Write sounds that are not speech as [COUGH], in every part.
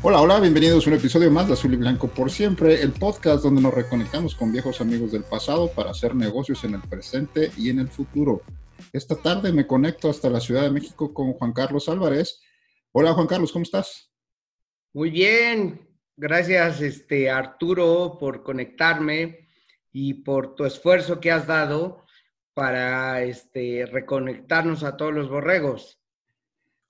Hola, hola, bienvenidos a un episodio más de Azul y Blanco por siempre, el podcast donde nos reconectamos con viejos amigos del pasado para hacer negocios en el presente y en el futuro. Esta tarde me conecto hasta la Ciudad de México con Juan Carlos Álvarez. Hola Juan Carlos, ¿cómo estás? Muy bien, gracias este Arturo por conectarme y por tu esfuerzo que has dado para este reconectarnos a todos los borregos.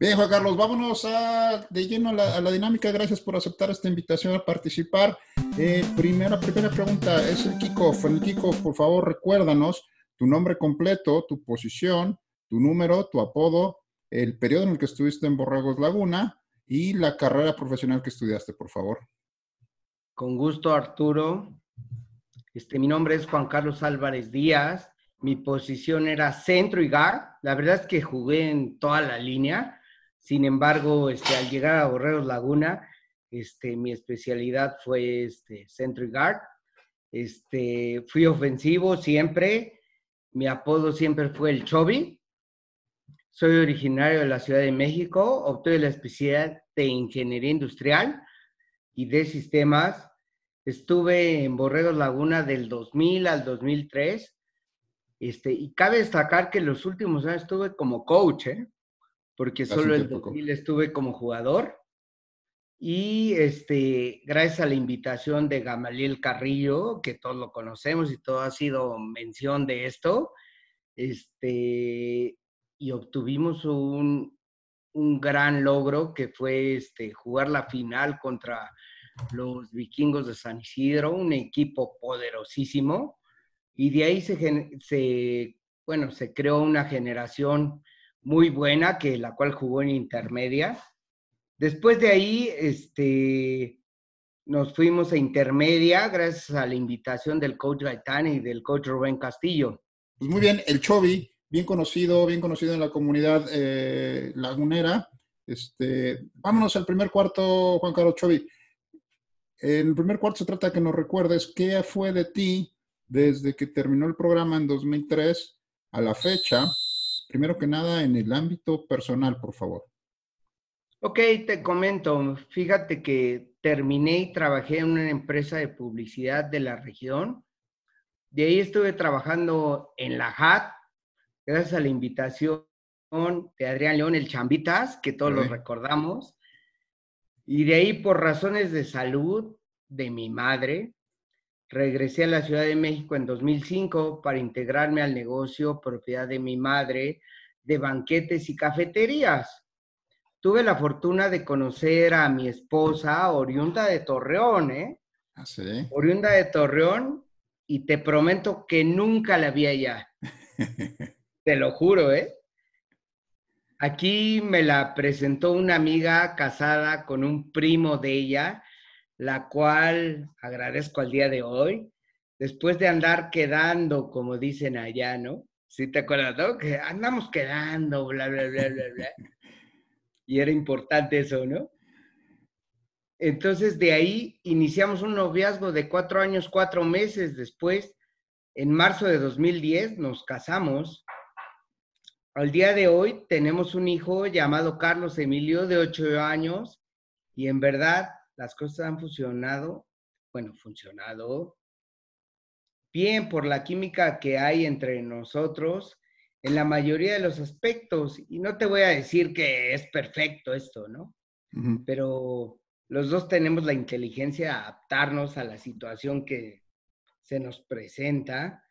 Bien, Juan Carlos, vámonos a, de lleno a la, a la dinámica. Gracias por aceptar esta invitación a participar. Eh, primera, primera pregunta es el kickoff. En el kickoff, por favor, recuérdanos tu nombre completo, tu posición, tu número, tu apodo, el periodo en el que estuviste en Borregos Laguna y la carrera profesional que estudiaste, por favor. Con gusto, Arturo. Este, mi nombre es Juan Carlos Álvarez Díaz. Mi posición era centro y guard. La verdad es que jugué en toda la línea. Sin embargo, este, al llegar a Borregos Laguna, este, mi especialidad fue este, centro guard. Este, fui ofensivo siempre. Mi apodo siempre fue el Chobi. Soy originario de la Ciudad de México. Obtuve la especialidad de Ingeniería Industrial y de Sistemas. Estuve en Borregos Laguna del 2000 al 2003. Este, y cabe destacar que los últimos años estuve como coach, ¿eh? Porque Hace solo el tiempo, 2000 estuve como jugador. Y este, gracias a la invitación de Gamaliel Carrillo, que todos lo conocemos y todo ha sido mención de esto, este, y obtuvimos un, un gran logro que fue este, jugar la final contra los vikingos de San Isidro, un equipo poderosísimo, y de ahí se, se, bueno, se creó una generación muy buena, que la cual jugó en intermedia. Después de ahí, este, nos fuimos a intermedia gracias a la invitación del coach Gaitán y del coach Rubén Castillo. Pues muy bien, el Chobi, bien conocido, bien conocido en la comunidad eh, lagunera. Este, vámonos al primer cuarto, Juan Carlos Chobi. En el primer cuarto se trata de que nos recuerdes qué fue de ti desde que terminó el programa en 2003 a la fecha. Primero que nada, en el ámbito personal, por favor. Ok, te comento, fíjate que terminé y trabajé en una empresa de publicidad de la región. De ahí estuve trabajando en la HAT, gracias a la invitación de Adrián León, el Chambitas, que todos lo Ok. recordamos. Y de ahí, por razones de salud de mi madre, regresé a la Ciudad de México en 2005 para integrarme al negocio propiedad de mi madre de banquetes y cafeterías. Tuve la fortuna de conocer a mi esposa oriunda de Torreón, ¿eh? Ah, sí. Oriunda de Torreón y te prometo que nunca la vi allá. [LAUGHS] Te lo juro, ¿eh? Aquí me la presentó una amiga casada con un primo de ella, la cual agradezco al día de hoy, después de andar quedando, como dicen allá, ¿no? ¿Sí te acuerdas, no? Que andamos quedando, bla, bla, bla, bla, bla. Y era importante eso, ¿no? Entonces de ahí iniciamos un noviazgo de cuatro años, cuatro meses después. En marzo de 2010 nos casamos. Al día de hoy tenemos un hijo llamado Carlos Emilio de ocho años y en verdad las cosas han funcionado, bueno, funcionado bien por la química que hay entre nosotros en la mayoría de los aspectos. Y no te voy a decir que es perfecto esto, ¿no? Pero los dos tenemos la inteligencia de adaptarnos a la situación que se nos presenta.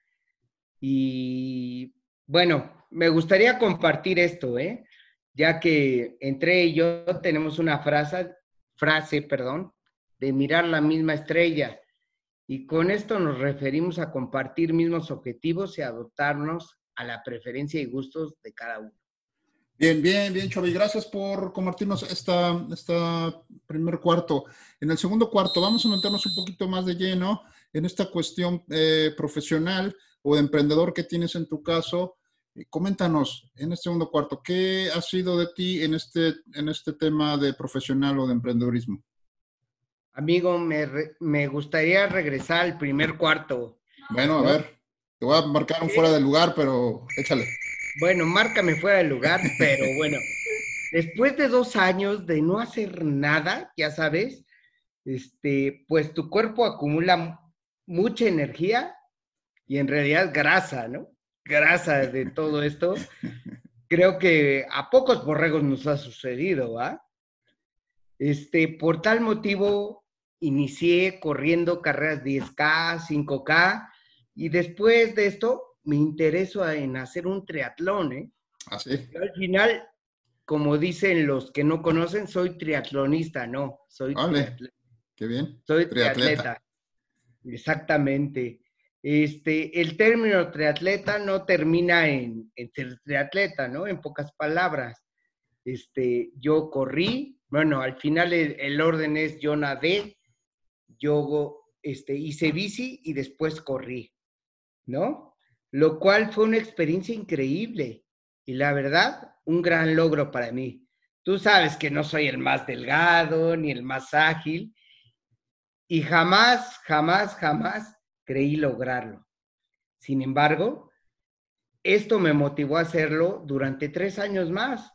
Y bueno, me gustaría compartir esto, ¿eh? ya que entre ellos tenemos una frase, frase, perdón, de mirar la misma estrella. Y con esto nos referimos a compartir mismos objetivos y adoptarnos a la preferencia y gustos de cada uno. Bien, bien, bien, Chovi. Gracias por compartirnos esta, esta primer cuarto. En el segundo cuarto vamos a meternos un poquito más de lleno en esta cuestión eh, profesional o de emprendedor que tienes en tu caso. Eh, coméntanos en este segundo cuarto, ¿qué ha sido de ti en este, en este tema de profesional o de emprendedorismo? Amigo, me, me gustaría regresar al primer cuarto. Bueno, a ver, te voy a marcar un fuera de lugar, pero échale. Bueno, márcame fuera de lugar, pero bueno, después de dos años de no hacer nada, ya sabes, este, pues tu cuerpo acumula mucha energía y en realidad grasa, ¿no? Grasa de todo esto. Creo que a pocos borregos nos ha sucedido, ¿va? Este, por tal motivo, inicié corriendo carreras 10K, 5K, y después de esto me intereso en hacer un triatlón, ¿eh? Así. Al final, como dicen los que no conocen, soy triatlonista, no, soy triatleta. Qué bien. Soy Triatleta. triatleta. Exactamente. Este, el término triatleta no termina en, ser triatleta, ¿no? En pocas palabras. Este, yo corrí, bueno, al final el, el orden es yo nadé, yo este, hice bici y después corrí, ¿no? Lo cual fue una experiencia increíble y la verdad, un gran logro para mí. Tú sabes que no soy el más delgado ni el más ágil y jamás, jamás, jamás creí lograrlo. Sin embargo, esto me motivó a hacerlo durante tres años más,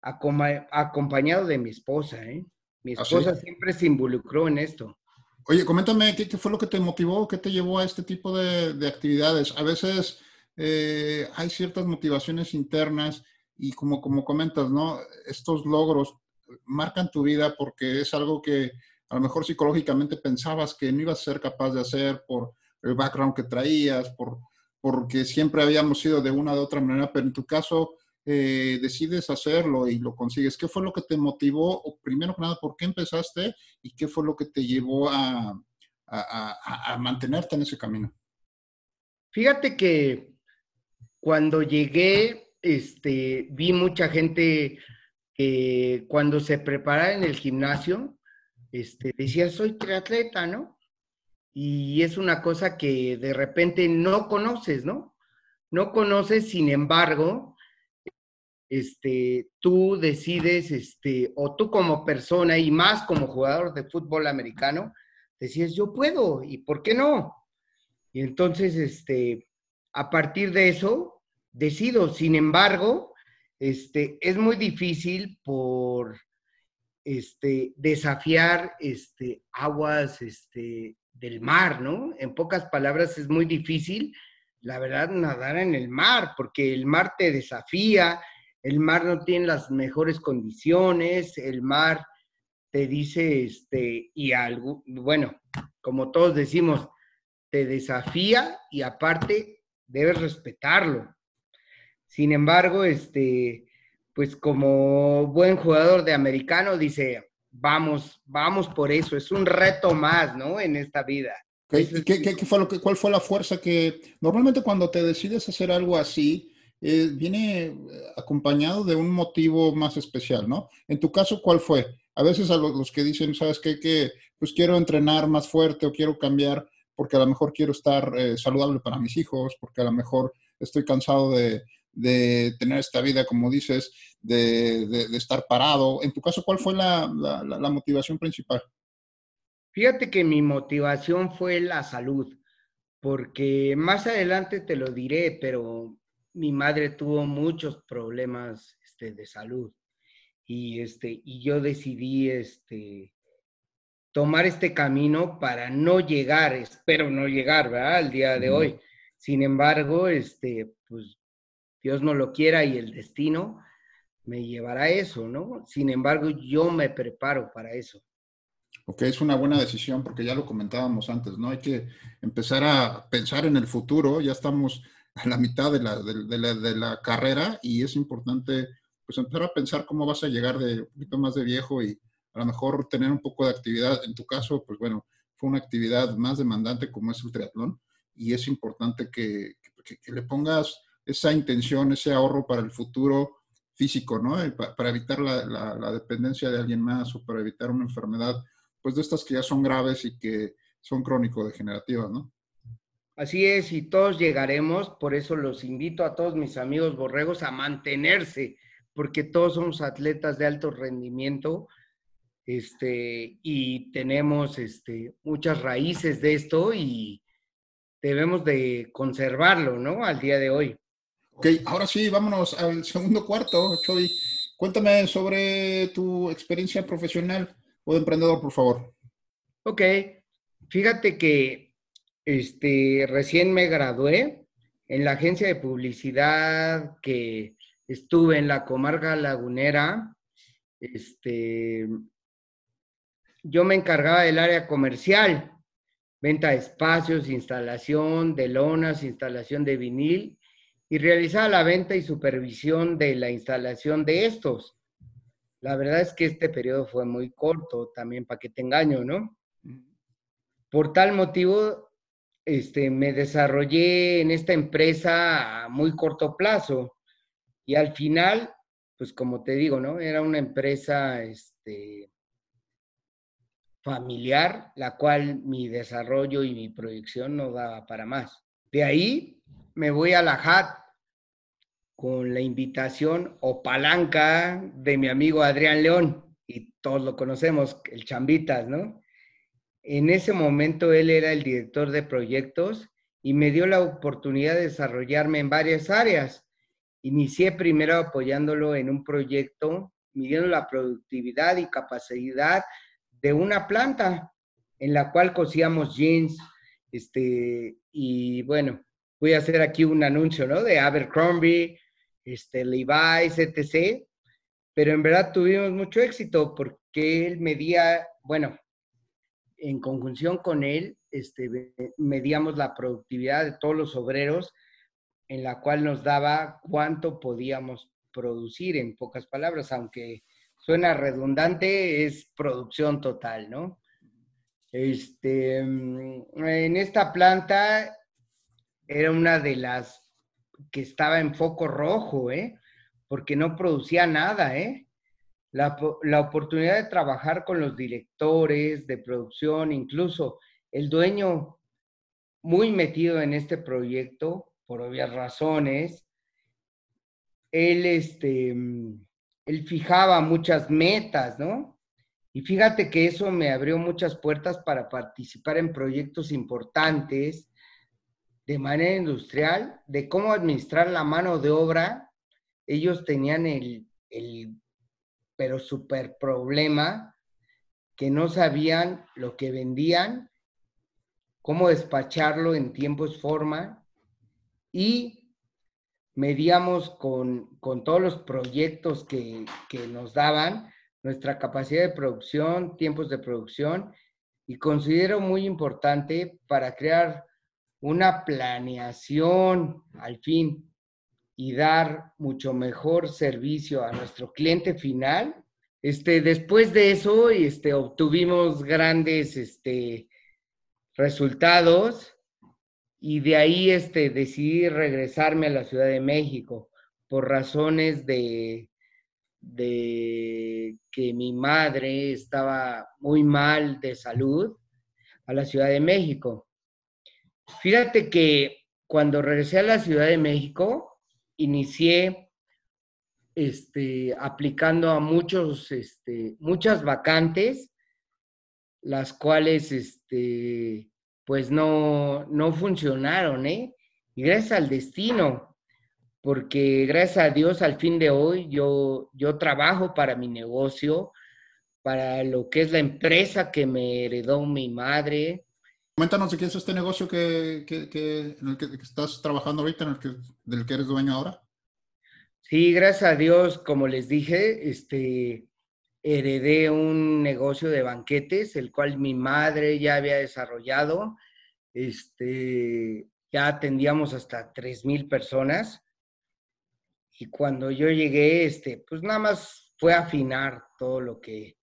acompañado de mi esposa. ¿eh? Mi ¿Ah, sí? esposa siempre se involucró en esto. Oye, coméntame, ¿qué, qué fue lo que te motivó? ¿Qué te llevó a este tipo de, de actividades? A veces eh, hay ciertas motivaciones internas y como, como comentas, ¿no? Estos logros marcan tu vida porque es algo que a lo mejor psicológicamente pensabas que no ibas a ser capaz de hacer por el background que traías, por, porque siempre habíamos sido de una u otra manera, pero en tu caso eh, decides hacerlo y lo consigues. ¿Qué fue lo que te motivó? Primero que nada, ¿por qué empezaste? ¿Y qué fue lo que te llevó a, a- a- a mantenerte en ese camino? Fíjate que cuando llegué, este, vi mucha gente que cuando se preparaba en el gimnasio, este, decía, soy triatleta, ¿no? Y es una cosa que de repente no conoces, ¿no? No conoces, sin embargo, este, tú decides, este, o tú como persona y más como jugador de fútbol americano, decías, yo puedo, ¿y por qué no? Y entonces, este, a partir de eso, decido. Sin embargo, este, es muy difícil por este, desafiar este, aguas este, del mar, ¿no? En pocas palabras, es muy difícil, la verdad, nadar en el mar, porque el mar te desafía, el mar no tiene las mejores condiciones, el mar te dice, este, y algo, bueno, como todos decimos, te desafía y aparte debes respetarlo. Sin embargo, este, pues como buen jugador de americano dice, vamos, vamos por eso, es un reto más, ¿no? En esta vida. ¿Qué, Eso es- qué- qué- qué fue lo que, ¿Cuál fue la fuerza que normalmente cuando te decides hacer algo así, eh, viene eh, acompañado de un motivo más especial, ¿no? En tu caso, ¿cuál fue? A veces a los, los que dicen, ¿sabes qué? Que pues quiero entrenar más fuerte o quiero cambiar porque a lo mejor quiero estar eh, saludable para mis hijos, porque a lo mejor estoy cansado de, de tener esta vida, como dices, de, de- de estar parado. En tu caso, ¿cuál fue la, la- motivación principal? Fíjate que mi motivación fue la salud, porque más adelante te lo diré, pero mi madre tuvo muchos problemas este, de salud y, este, y yo decidí este, tomar este camino para no llegar, espero no llegar, ¿verdad? Al día de hoy. Sin embargo, este, pues Dios no lo quiera y el destino me llevará a eso, ¿no? Sin embargo, yo me preparo para eso. Ok, es una buena decisión porque ya lo comentábamos antes, ¿no? Hay que empezar a pensar en el futuro, ya estamos a la mitad de la, de, de la, de la carrera y es importante pues empezar a pensar cómo vas a llegar de un poquito más de viejo y a lo mejor tener un poco de actividad. En tu caso, pues bueno, fue una actividad más demandante como es el triatlón y es importante que, que, que le pongas esa intención, ese ahorro para el futuro físico, ¿no? para evitar la, la, dependencia de alguien más o para evitar una enfermedad, pues de estas que ya son graves y que son crónico-degenerativas, ¿no? Así es, y todos llegaremos, por eso los invito a todos mis amigos borregos a mantenerse, porque todos somos atletas de alto rendimiento este, y tenemos este, muchas raíces de esto y debemos de conservarlo, ¿no? Al día de hoy. Ok, ahora sí, vámonos al segundo cuarto, Choy. Cuéntame sobre tu experiencia profesional o de emprendedor, por favor. Ok, fíjate que este, recién me gradué en la agencia de publicidad que estuve en la comarca lagunera. Este, yo me encargaba del área comercial, venta de espacios, instalación de lonas, instalación de vinil y realizaba la venta y supervisión de la instalación de estos. La verdad es que este periodo fue muy corto, también para que te engaño, ¿no? Por tal motivo, este, me desarrollé en esta empresa a muy corto plazo y al final, pues como te digo, ¿no? Era una empresa este, familiar, la cual mi desarrollo y mi proyección no daba para más. De ahí me voy a la HAT con la invitación o palanca de mi amigo Adrián León, y todos lo conocemos, el Chambitas, ¿no? En ese momento él era el director de proyectos y me dio la oportunidad de desarrollarme en varias áreas. Inicié primero apoyándolo en un proyecto, midiendo la productividad y capacidad de una planta en la cual cosíamos jeans, este, y bueno, voy a hacer aquí un anuncio, ¿no? De Abercrombie, este, Levi's, etc. Pero en verdad tuvimos mucho éxito porque él medía, bueno, en conjunción con él, este, medíamos la productividad de todos los obreros, en la cual nos daba cuánto podíamos producir, en pocas palabras, aunque suena redundante, es producción total, ¿no? Este, mm, en esta planta era una de las que estaba en foco rojo, ¿eh? Porque no producía nada, ¿eh? La, la, oportunidad de trabajar con los directores de producción, incluso el dueño muy metido en este proyecto, por obvias razones, él, este, él fijaba muchas metas, ¿no? Y fíjate que eso me abrió muchas puertas para participar en proyectos importantes de manera industrial, de cómo administrar la mano de obra, ellos tenían el, el pero super problema que no sabían lo que vendían, cómo despacharlo en tiempos forma y medíamos con, con todos los proyectos que, que nos daban nuestra capacidad de producción, tiempos de producción y considero muy importante para crear una planeación al fin y dar mucho mejor servicio a nuestro cliente final. Este, después de eso, este, obtuvimos grandes este, resultados y de ahí este, decidí regresarme a la Ciudad de México por razones de, de que mi madre estaba muy mal de salud a la Ciudad de México. Fíjate que cuando regresé a la Ciudad de México, inicié este, aplicando a muchos, este, muchas vacantes, las cuales este, pues no, no funcionaron, ¿eh? Y gracias al destino, porque gracias a Dios al fin de hoy yo, yo trabajo para mi negocio, para lo que es la empresa que me heredó mi madre, Coméntanos de qué es este negocio que, en el que, estás trabajando ahorita, en el que, del que eres dueño ahora. Sí, gracias a Dios, como les dije, este, heredé un negocio de banquetes, el cual mi madre ya había desarrollado. Este, ya atendíamos hasta 3,000 personas. Y cuando yo llegué, este, pues nada más fue afinar todo lo que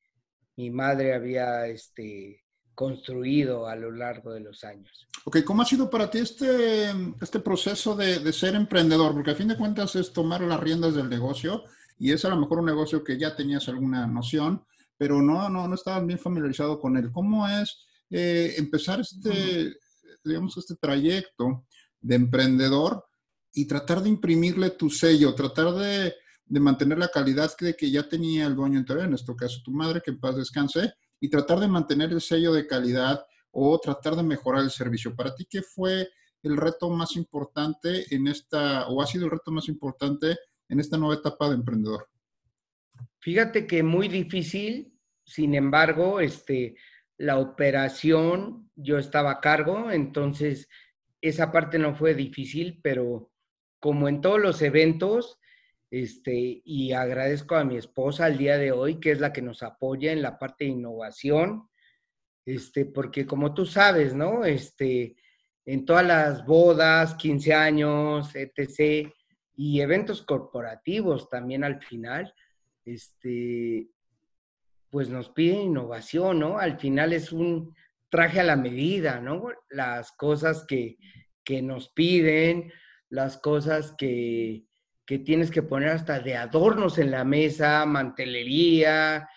mi madre había este, construido a lo largo de los años. Ok, ¿cómo ha sido para ti este, este proceso de, de, ser emprendedor? Porque a fin de cuentas es tomar las riendas del negocio y es a lo mejor un negocio que ya tenías alguna noción, pero no, no, no estabas bien familiarizado con él. ¿Cómo es eh, empezar este, digamos, este trayecto de emprendedor y tratar de imprimirle tu sello, tratar de, de mantener la calidad que, que ya tenía el dueño anterior, en este caso tu madre, que en paz descanse, y tratar de mantener el sello de calidad o tratar de mejorar el servicio. Para ti, ¿qué fue el reto más importante en esta, o ha sido el reto más importante en esta nueva etapa de emprendedor? Fíjate que muy difícil, sin embargo, este, la operación yo estaba a cargo, entonces esa parte no fue difícil, pero como en todos los eventos, este, y agradezco a mi esposa al día de hoy, que es la que nos apoya en la parte de innovación, este, porque como tú sabes, ¿no? Este, en todas las bodas, 15 años, etc., y eventos corporativos también al final, este, pues nos piden innovación, ¿no? Al final es un traje a la medida, ¿no? Las cosas que, que nos piden, las cosas que, que, tienes que poner hasta de adornos en la mesa, mantelería,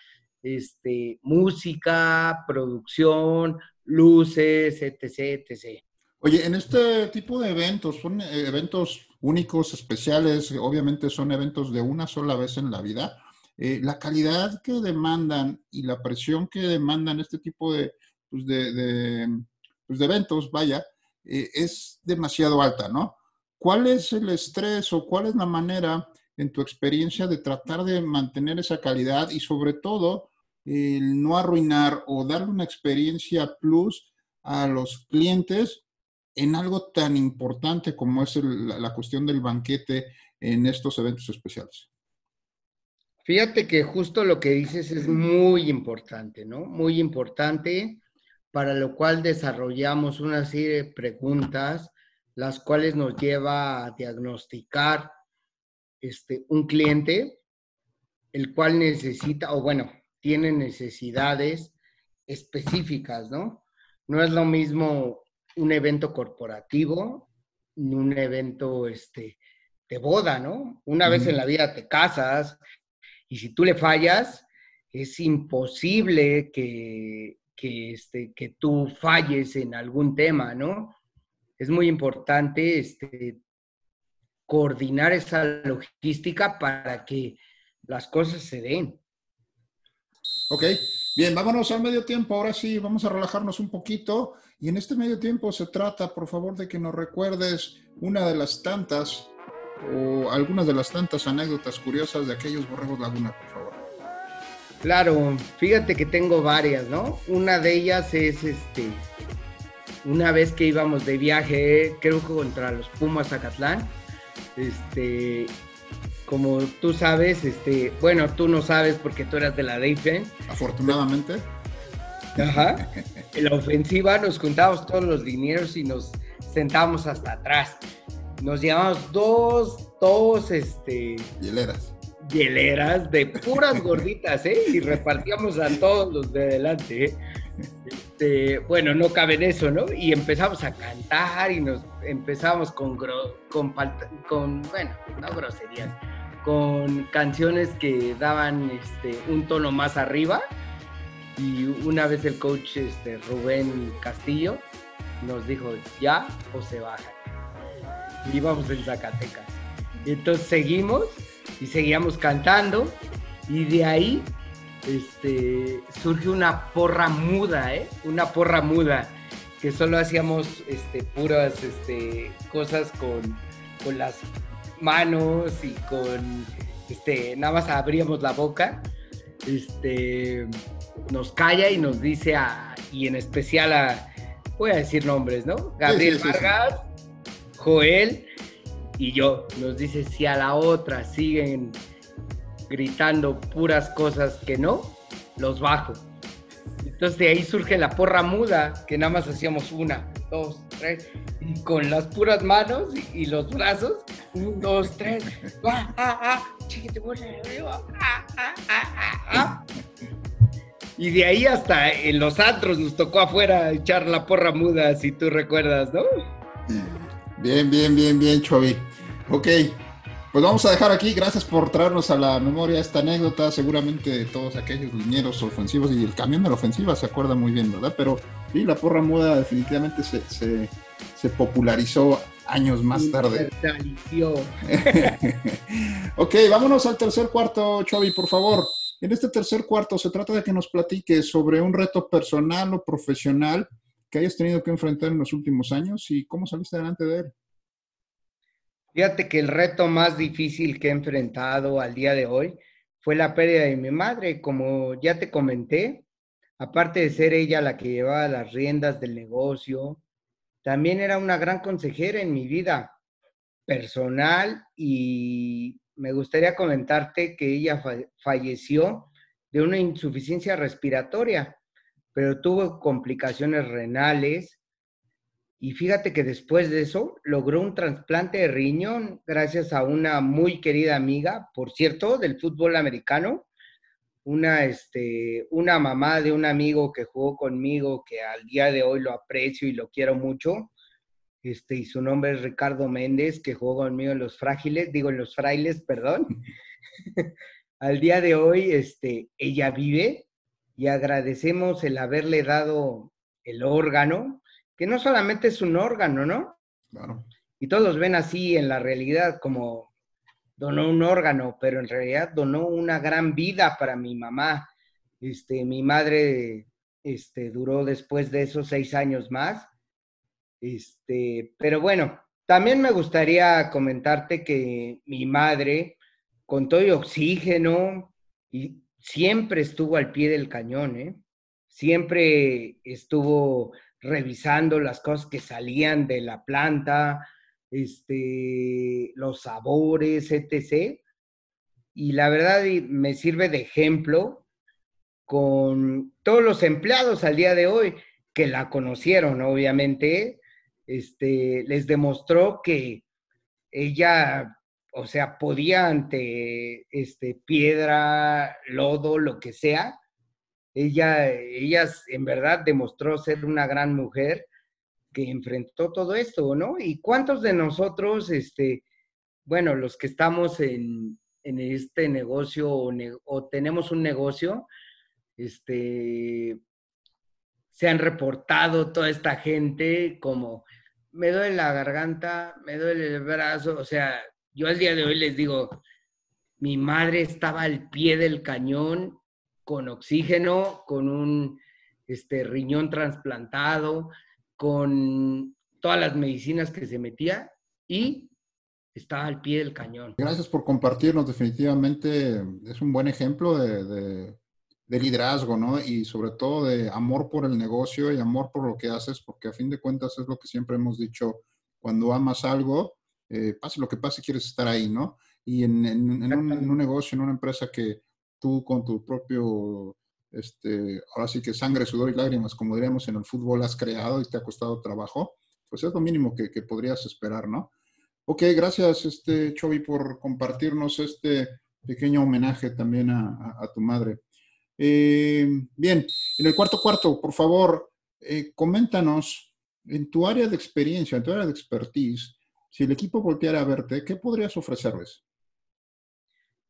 este, música, producción, luces, etc., etc. Oye, en este tipo de eventos, son eventos únicos, especiales, obviamente son eventos de una sola vez en la vida. Eh, la calidad que demandan y la presión que demandan este tipo de, pues de, pues de eventos, vaya, eh, es demasiado alta, ¿no? ¿Cuál es el estrés o cuál es la manera, en tu experiencia, de tratar de mantener esa calidad y sobre todo no arruinar o darle una experiencia plus a los clientes en algo tan importante como es la cuestión del banquete en estos eventos especiales? Fíjate que justo lo que dices es muy importante, ¿no? Muy importante, para lo cual desarrollamos una serie de preguntas, las cuales nos lleva a diagnosticar este, un cliente, el cual necesita, o bueno, tiene necesidades específicas, ¿no? No es lo mismo un evento corporativo ni un evento este, de boda, ¿no? Una vez en la vida te casas y si tú le fallas, es imposible que, este, que tú falles en algún tema, ¿no? Es muy importante este, coordinar esa logística para que las cosas se den. Ok, bien, vámonos al medio tiempo. Ahora sí, vamos a relajarnos un poquito. Y en este medio tiempo se trata, por favor, de que nos recuerdes una de las tantas o algunas de las tantas anécdotas curiosas de aquellos borregos laguna, por favor. Claro, fíjate que tengo varias, ¿no? Una de ellas es este, una vez que íbamos de viaje, creo que contra los Pumas Zacatlán, este, como tú sabes, este, bueno, tú no sabes porque tú eras de la Defense. Afortunadamente. Ajá. [LAUGHS] En la ofensiva nos juntábamos todos los dineros y nos sentábamos hasta atrás nos llevamos dos, dos, este... Hieleras. Hieleras de puras gorditas, ¿eh? Y repartíamos a todos los de adelante, ¿eh? Este, bueno, no cabe en eso, ¿no? Y empezamos a cantar y nos empezamos con, bueno, no groserías, con canciones que daban este, un tono más arriba. Y una vez el coach este, Rubén Castillo nos dijo, ya o se baja íbamos en Zacatecas. entonces seguimos y seguíamos cantando y de ahí este, surge una porra muda, ¿eh? Una porra muda, que solo hacíamos este, puras este, cosas con, con las manos y con, este, nada más abríamos la boca, este, nos calla y nos dice a, y en especial a, voy a decir nombres, ¿no? Gabriel Vargas, Joel y yo. Nos dice si a la otra siguen gritando puras cosas que no, los bajo. Entonces de ahí surge la porra muda, que nada más hacíamos una, dos, tres, y con las puras manos y, los brazos, un, dos, tres, y de ahí hasta en los antros nos tocó afuera echar la porra muda, si tú recuerdas, ¿no? Bien, bien, bien, bien, Chovi. Ok. Pues vamos a dejar aquí. Gracias por traernos a la memoria esta anécdota. Seguramente todos aquellos linieros ofensivos y el camión de la ofensiva se acuerda muy bien, ¿verdad? Pero sí, la porra muda definitivamente se, se, se popularizó años más tarde. [LAUGHS] ok, vámonos al tercer cuarto, Chovi, por favor. En este tercer cuarto se trata de que nos platiques sobre un reto personal o profesional que hayas tenido que enfrentar en los últimos años y cómo saliste adelante de él. Fíjate que el reto más difícil que he enfrentado al día de hoy fue la pérdida de mi madre. Como ya te comenté, aparte de ser ella la que llevaba las riendas del negocio, también era una gran consejera en mi vida personal y me gustaría comentarte que ella falleció de una insuficiencia respiratoria, pero tuvo complicaciones renales y fíjate que después de eso logró un trasplante de riñón gracias a una muy querida amiga, por cierto, del fútbol americano, una, este, una mamá de un amigo que jugó conmigo, que al día de hoy lo aprecio y lo quiero mucho. Este, y su nombre es Ricardo Méndez, que jugó conmigo en los frágiles, digo en los frailes, perdón. [LAUGHS] al día de hoy, este, ella vive y agradecemos el haberle dado el órgano que no solamente es un órgano, ¿no? Claro. Y todos ven así en la realidad como donó un órgano, pero en realidad donó una gran vida para mi mamá. Este, mi madre este, duró después de esos seis años más. Este, pero bueno, también me gustaría comentarte que mi madre, con todo el oxígeno, y siempre estuvo al pie del cañón, ¿eh? Siempre estuvo revisando las cosas que salían de la planta, este, los sabores, etc. Y la verdad me sirve de ejemplo con todos los empleados al día de hoy que la conocieron, obviamente, este, les demostró que ella, o sea, podía ante este, piedra, lodo, lo que sea, ella, ella en verdad demostró ser una gran mujer que enfrentó todo esto, ¿no? ¿Y cuántos de nosotros, este, bueno, los que estamos en, este negocio o, tenemos un negocio, este, se han reportado toda esta gente como, me duele la garganta, me duele el brazo, o sea, yo al día de hoy les digo, mi madre estaba al pie del cañón con oxígeno, con un este, riñón trasplantado, con todas las medicinas que se metía y estaba al pie del cañón. Gracias por compartirnos, definitivamente es un buen ejemplo de, liderazgo, ¿no? Y sobre todo de amor por el negocio y amor por lo que haces, porque a fin de cuentas es lo que siempre hemos dicho, cuando amas algo, eh, pase lo que pase, quieres estar ahí, ¿no? Y en, un, negocio, en una empresa que, tú con tu propio, este, ahora sí que sangre, sudor y lágrimas, como diríamos en el fútbol, has creado y te ha costado trabajo, pues es lo mínimo que, podrías esperar, ¿no? Ok, gracias, este, Chovy, por compartirnos este pequeño homenaje también a, tu madre. Eh, bien, en el cuarto cuarto, por favor, eh, coméntanos en tu área de experiencia, en tu área de expertise, si el equipo volteara a verte, ¿qué podrías ofrecerles?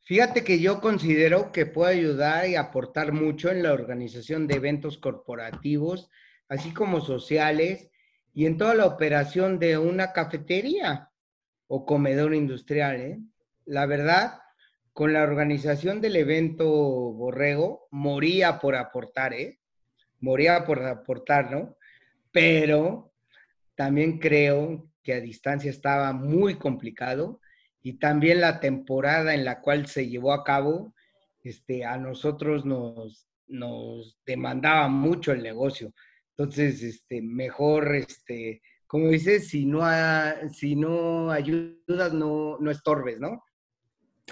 Fíjate que yo considero que puede ayudar y aportar mucho en la organización de eventos corporativos, así como sociales, y en toda la operación de una cafetería o comedor industrial. ¿eh? La verdad, con la organización del evento Borrego, moría por aportar, ¿eh? Moría por aportar, ¿no? Pero también creo que a distancia estaba muy complicado y también la temporada en la cual se llevó a cabo, este, a nosotros nos, nos demandaba mucho el negocio. Entonces, este, mejor, este, como dices, si no, si no ayudas, no, no estorbes, ¿no?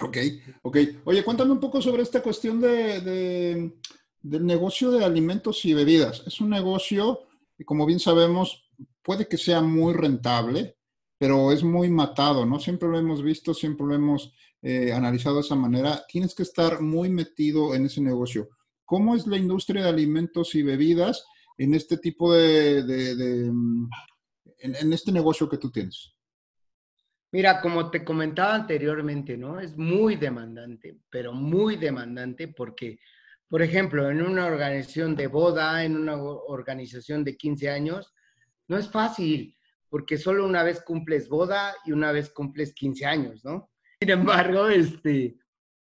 Ok, ok. Oye, cuéntame un poco sobre esta cuestión de, de, del negocio de alimentos y bebidas. Es un negocio como bien sabemos, puede que sea muy rentable, pero es muy matado, ¿no? Siempre lo hemos visto, siempre lo hemos eh, analizado de esa manera. Tienes que estar muy metido en ese negocio. ¿Cómo es la industria de alimentos y bebidas en este tipo de, mm, en, este negocio que tú tienes? Mira, como te comentaba anteriormente, ¿no? Es muy demandante, pero muy demandante porque, por ejemplo, en una organización de boda, en una organización de 15 años, no es fácil porque solo una vez cumples boda y una vez cumples 15 años, ¿no? Sin embargo, este,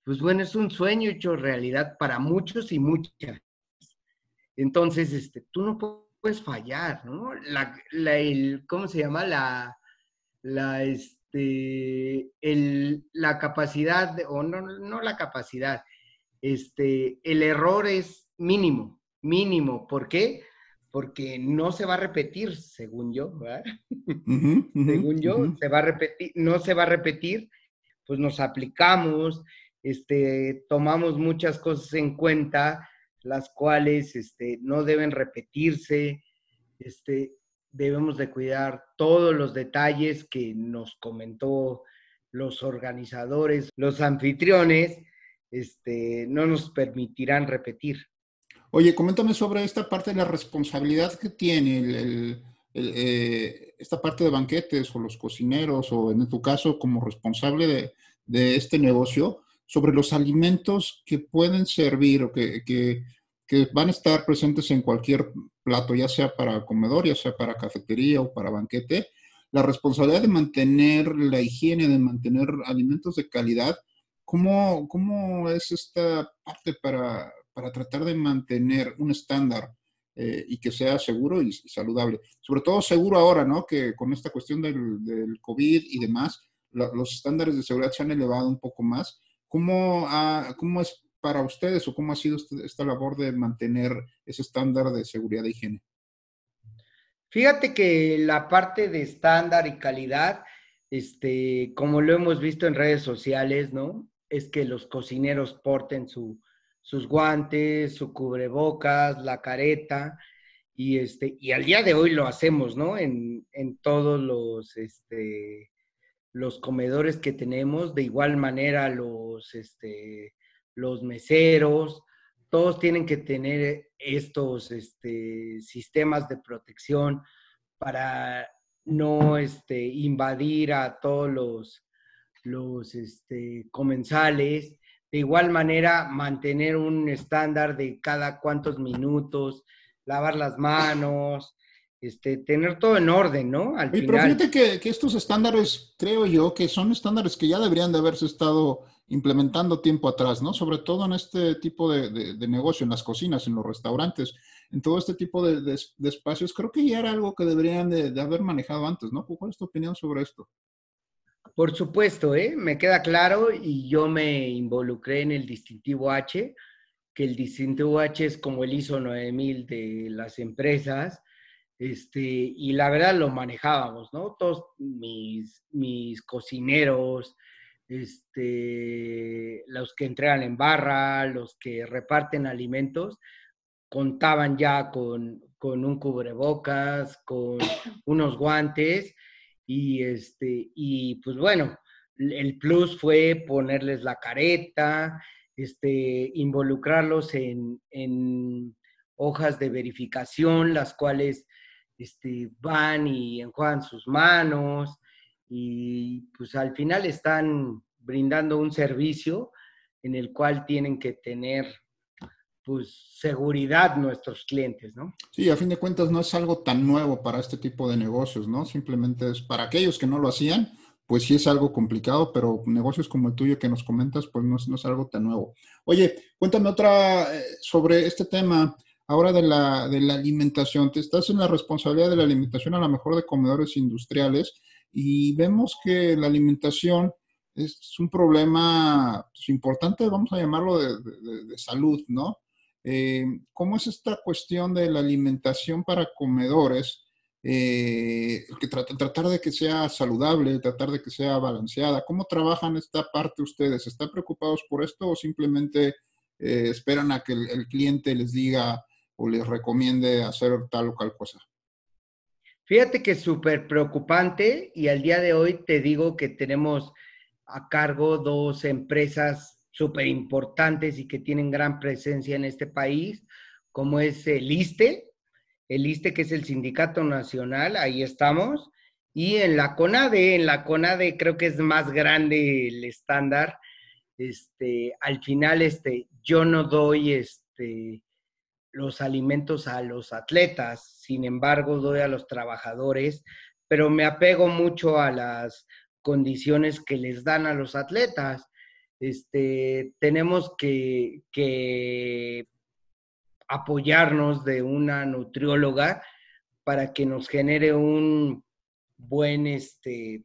pues bueno, es un sueño hecho realidad para muchos y muchas. Entonces, este, tú no puedes fallar, ¿no? La, el, ¿Cómo se llama? La, la, este, el, la capacidad, o no, no la capacidad, este, el error es mínimo, mínimo. ¿Por qué? Porque no se va a repetir, según yo, ¿verdad? [LAUGHS] según yo, se va a repetir, no se va a repetir, pues nos aplicamos, este, tomamos muchas cosas en cuenta, las cuales este, no deben repetirse, este, debemos de cuidar todos los detalles que nos comentó los organizadores, los anfitriones, este, no nos permitirán repetir. Oye, coméntame sobre esta parte de la responsabilidad que tiene eh, esta parte de banquetes o los cocineros o en tu caso como responsable de, de este negocio sobre los alimentos que pueden servir o que, que, que, van a estar presentes en cualquier plato, ya sea para comedor, ya sea para cafetería o para banquete. La responsabilidad de mantener la higiene, de mantener alimentos de calidad, ¿cómo, cómo es esta parte para, para tratar de mantener un estándar eh, y que sea seguro y, saludable? Sobre todo seguro ahora, ¿no? Que con esta cuestión del, COVID y demás, los estándares de seguridad se han elevado un poco más. ¿Cómo, ¿Cómo es para ustedes o cómo ha sido este, esta labor de mantener ese estándar de seguridad e higiene? Fíjate que la parte de estándar y calidad, este, como lo hemos visto en redes sociales, ¿no? Es que los cocineros porten su, sus guantes, su cubrebocas, la careta, y, este, y al día de hoy lo hacemos, ¿no? En, en todos los, este, los comedores que tenemos, de igual manera los, este, los meseros, todos tienen que tener estos este, sistemas de protección para no este, invadir a todos los, los este, comensales. De igual manera, mantener un estándar de cada cuántos minutos, lavar las manos, este, tener todo en orden, ¿no? Al final... Pero fíjate que, que, estos estándares, creo yo, que son estándares que ya deberían de haberse estado implementando tiempo atrás, ¿no? Sobre todo en este tipo de, de, negocio, en las cocinas, en los restaurantes, en todo este tipo de, de espacios, creo que ya era algo que deberían de, haber manejado antes, ¿no? ¿Cuál es tu opinión sobre esto? Por supuesto, ¿eh? me queda claro y yo me involucré en el distintivo H, que el distintivo H es como el ISO 9000 de las empresas, este, y la verdad lo manejábamos, ¿no? Todos mis, mis cocineros, este, los que entregan en barra, los que reparten alimentos, contaban ya con, con un cubrebocas, con unos guantes y, este, y pues bueno, el plus fue ponerles la careta, este, involucrarlos en, en hojas de verificación, las cuales este, van y enjuagan sus manos y pues al final están brindando un servicio en el cual tienen que tener pues seguridad nuestros clientes, ¿no? Sí, a fin de cuentas no es algo tan nuevo para este tipo de negocios, ¿no? Simplemente es para aquellos que no lo hacían, pues sí es algo complicado, pero negocios como el tuyo que nos comentas, pues no es, algo tan nuevo. Oye, cuéntame otra eh, sobre este tema ahora de la, de la alimentación. Te estás en la responsabilidad de la alimentación a lo mejor de comedores industriales y vemos que la alimentación es un problema pues, importante, vamos a llamarlo de, salud, ¿no? Eh, ¿Cómo es esta cuestión de la alimentación para comedores? Eh, tratar de que sea saludable, tratar de que sea balanceada. ¿Cómo trabajan esta parte ustedes? ¿Están preocupados por esto o simplemente eh, esperan a que el, cliente les diga o les recomiende hacer tal o tal cosa? Fíjate que es súper preocupante y al día de hoy te digo que tenemos a cargo dos empresas súper importantes y que tienen gran presencia en este país, como es el ISTE, el ISTE que es el Sindicato Nacional, ahí estamos, Y en la CONADE, en la CONADE creo que es más grande el estándar. Este, al final, este, yo no doy este, los alimentos a los atletas, sin embargo, doy a los trabajadores, pero me apego mucho a las condiciones que les dan a los atletas. Este, tenemos que, apoyarnos de una nutrióloga para que nos genere un buen este,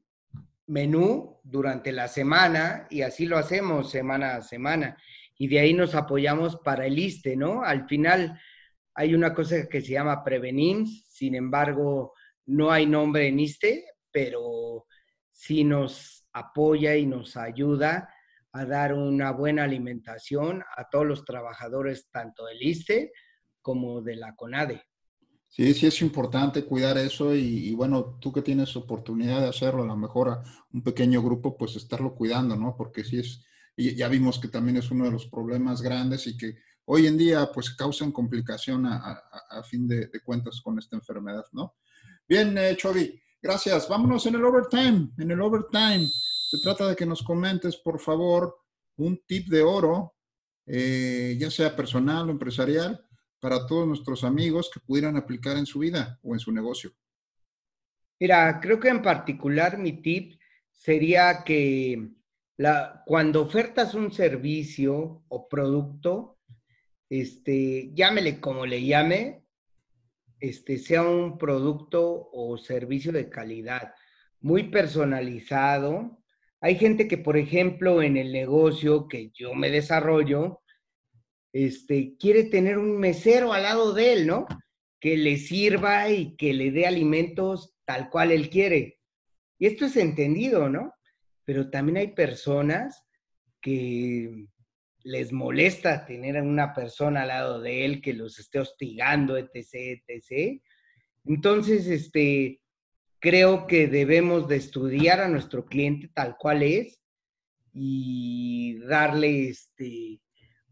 menú durante la semana y así lo hacemos semana a semana. Y de ahí nos apoyamos para el ISTE, ¿no? Al final hay una cosa que se llama Prevenims, sin embargo, no hay nombre en ISTE, pero sí nos apoya y nos ayuda a dar una buena alimentación a todos los trabajadores, tanto del ISTE como de la CONADE. Sí, sí es importante cuidar eso y, bueno, tú que tienes oportunidad de hacerlo, a lo mejor a un pequeño grupo, pues estarlo cuidando, ¿no? Porque sí es, ya vimos que también es uno de los problemas grandes y que hoy en día pues causan complicación a, fin de, cuentas con esta enfermedad, ¿no? Bien, eh, gracias. Vámonos en el overtime. En el overtime se trata de que nos comentes, por favor, un tip de oro, eh, ya sea personal o empresarial, para todos nuestros amigos que pudieran aplicar en su vida o en su negocio? Mira, creo que en particular mi tip sería que la, cuando ofertas un servicio o producto, este, llámele como le llame, este, sea un producto o servicio de calidad, muy personalizado. Hay gente que, por ejemplo, en el negocio que yo me desarrollo, este, quiere tener un mesero al lado de él, ¿no? Que le sirva y que le dé alimentos tal cual él quiere. Y esto es entendido, ¿no? Pero también hay personas que les molesta tener a una persona al lado de él que los esté hostigando, etc., etc. Entonces, este, creo que debemos de estudiar a nuestro cliente tal cual es y darle este,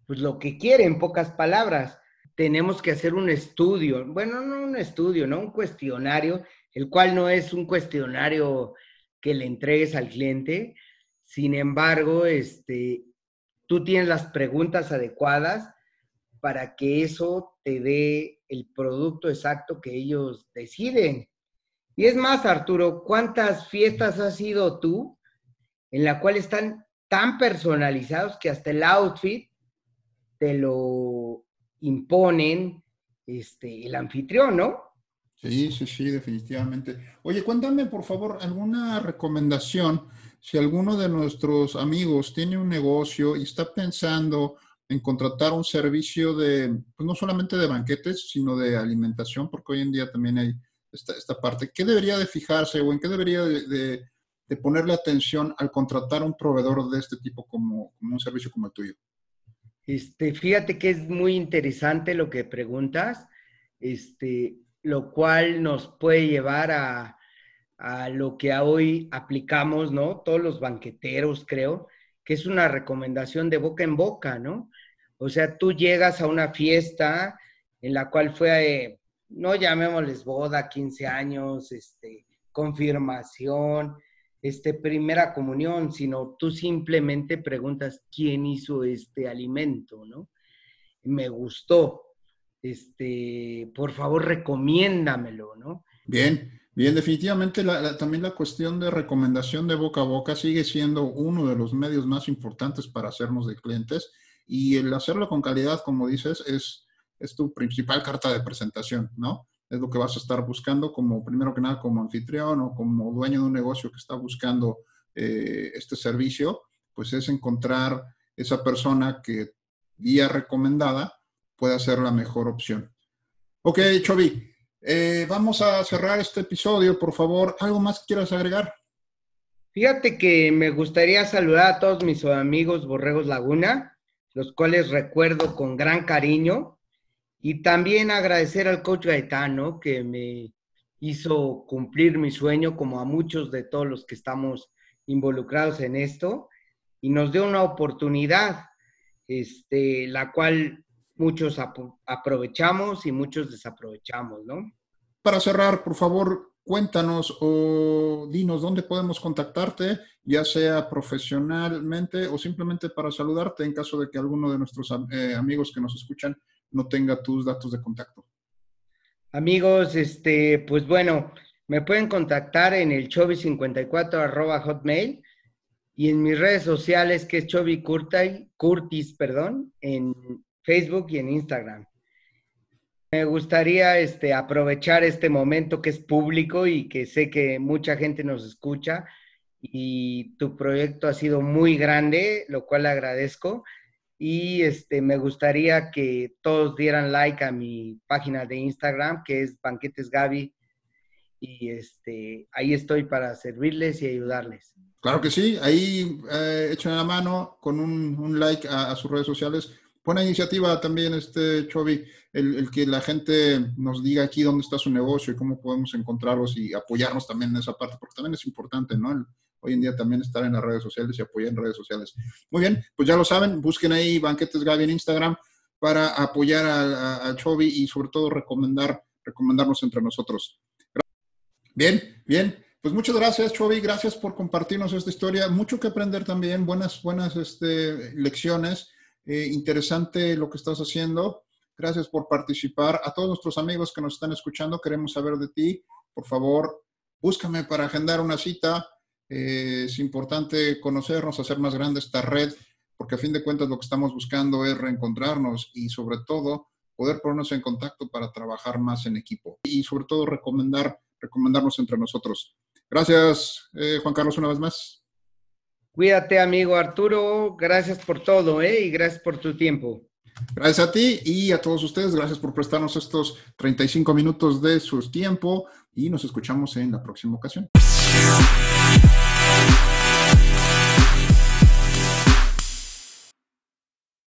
pues lo que quiere, en pocas palabras. Tenemos que hacer un estudio, bueno, no un estudio, no un cuestionario, el cual no es un cuestionario que le entregues al cliente. Sin embargo, este, tú tienes las preguntas adecuadas para que eso te dé el producto exacto que ellos deciden. Y es más, Arturo, ¿cuántas fiestas has ido tú en la cual están tan personalizados que hasta el outfit te lo imponen este, el anfitrión, ¿no? Sí, sí, sí, definitivamente. Oye, cuéntame, por favor, alguna recomendación si alguno de nuestros amigos tiene un negocio y está pensando en contratar un servicio de, pues no solamente de banquetes, sino de alimentación, porque hoy en día también hay esta, esta parte. ¿Qué debería de fijarse o en qué debería de, de, ponerle atención al contratar un proveedor de este tipo como, como un servicio como el tuyo? Este, fíjate que es muy interesante lo que preguntas, este, lo cual nos puede llevar a, a lo que hoy aplicamos, ¿no? Todos los banqueteros, creo, que es una recomendación de boca en boca, ¿no? O sea, tú llegas a una fiesta en la cual fue, no llamémosles boda, 15 años, este, confirmación, este, primera comunión, sino tú simplemente preguntas quién hizo este alimento, ¿no? Me gustó, este, por favor recomiéndamelo, ¿no? Bien, bien, definitivamente también la cuestión de recomendación de boca a boca sigue siendo uno de los medios más importantes para hacernos de clientes y el hacerlo con calidad, como dices, es, es tu principal carta de presentación, ¿no? es lo que vas a estar buscando como, primero que nada, como anfitrión o como dueño de un negocio que está buscando eh, este servicio, pues es encontrar esa persona que guía recomendada pueda ser la mejor opción. Ok, Chovi, eh, vamos a cerrar este episodio, por favor. ¿Algo más que quieras agregar? Fíjate que me gustaría saludar a todos mis amigos Borregos Laguna, los cuales recuerdo con gran cariño y también agradecer al coach Gaetano que me hizo cumplir mi sueño, como a muchos de todos los que estamos involucrados en esto, y nos dio una oportunidad, este, la cual muchos aprovechamos y muchos desaprovechamos, ¿no? Para cerrar, por favor, cuéntanos o dinos dónde podemos contactarte, ya sea profesionalmente o simplemente para saludarte en caso de que alguno de nuestros eh, amigos que nos escuchan no tenga tus datos de contacto. Amigos, este, pues bueno, me pueden contactar en el chovi54 hotmail y en mis redes sociales que es Chovi Curtis, perdón, en Facebook y en Instagram. Me gustaría este, aprovechar este momento que es público y que sé que mucha gente nos escucha y tu proyecto ha sido muy grande, lo cual agradezco. Y este, me gustaría que todos dieran like a mi página de Instagram, que es Banquetes Gaby. Y este, ahí estoy para servirles y ayudarles. Claro que sí, ahí eh, la mano con un, like a, sus redes sociales buena iniciativa también, este Chovi, el, que la gente nos diga aquí dónde está su negocio y cómo podemos encontrarlos y apoyarnos también en esa parte, porque también es importante, ¿no? hoy en día también estar en las redes sociales y apoyar en redes sociales. Muy bien, pues ya lo saben, busquen ahí Banquetes Gaby en Instagram para apoyar a, a, y sobre todo recomendar, recomendarnos entre nosotros. Bien, bien. Pues muchas gracias, Chovi. Gracias por compartirnos esta historia. Mucho que aprender también, buenas, buenas este, lecciones. Eh, interesante lo que estás haciendo. Gracias por participar. A todos nuestros amigos que nos están escuchando, queremos saber de ti. Por favor, búscame para agendar una cita. Eh, es importante conocernos, hacer más grande esta red, porque a fin de cuentas lo que estamos buscando es reencontrarnos y sobre todo poder ponernos en contacto para trabajar más en equipo y sobre todo recomendar, recomendarnos entre nosotros. Gracias, eh, Juan Carlos, una vez más. Cuídate, amigo Arturo. Gracias por todo, ¿eh? Y gracias por tu tiempo. Gracias a ti y a todos ustedes. Gracias por prestarnos estos 35 minutos de su tiempo y nos escuchamos en la próxima ocasión.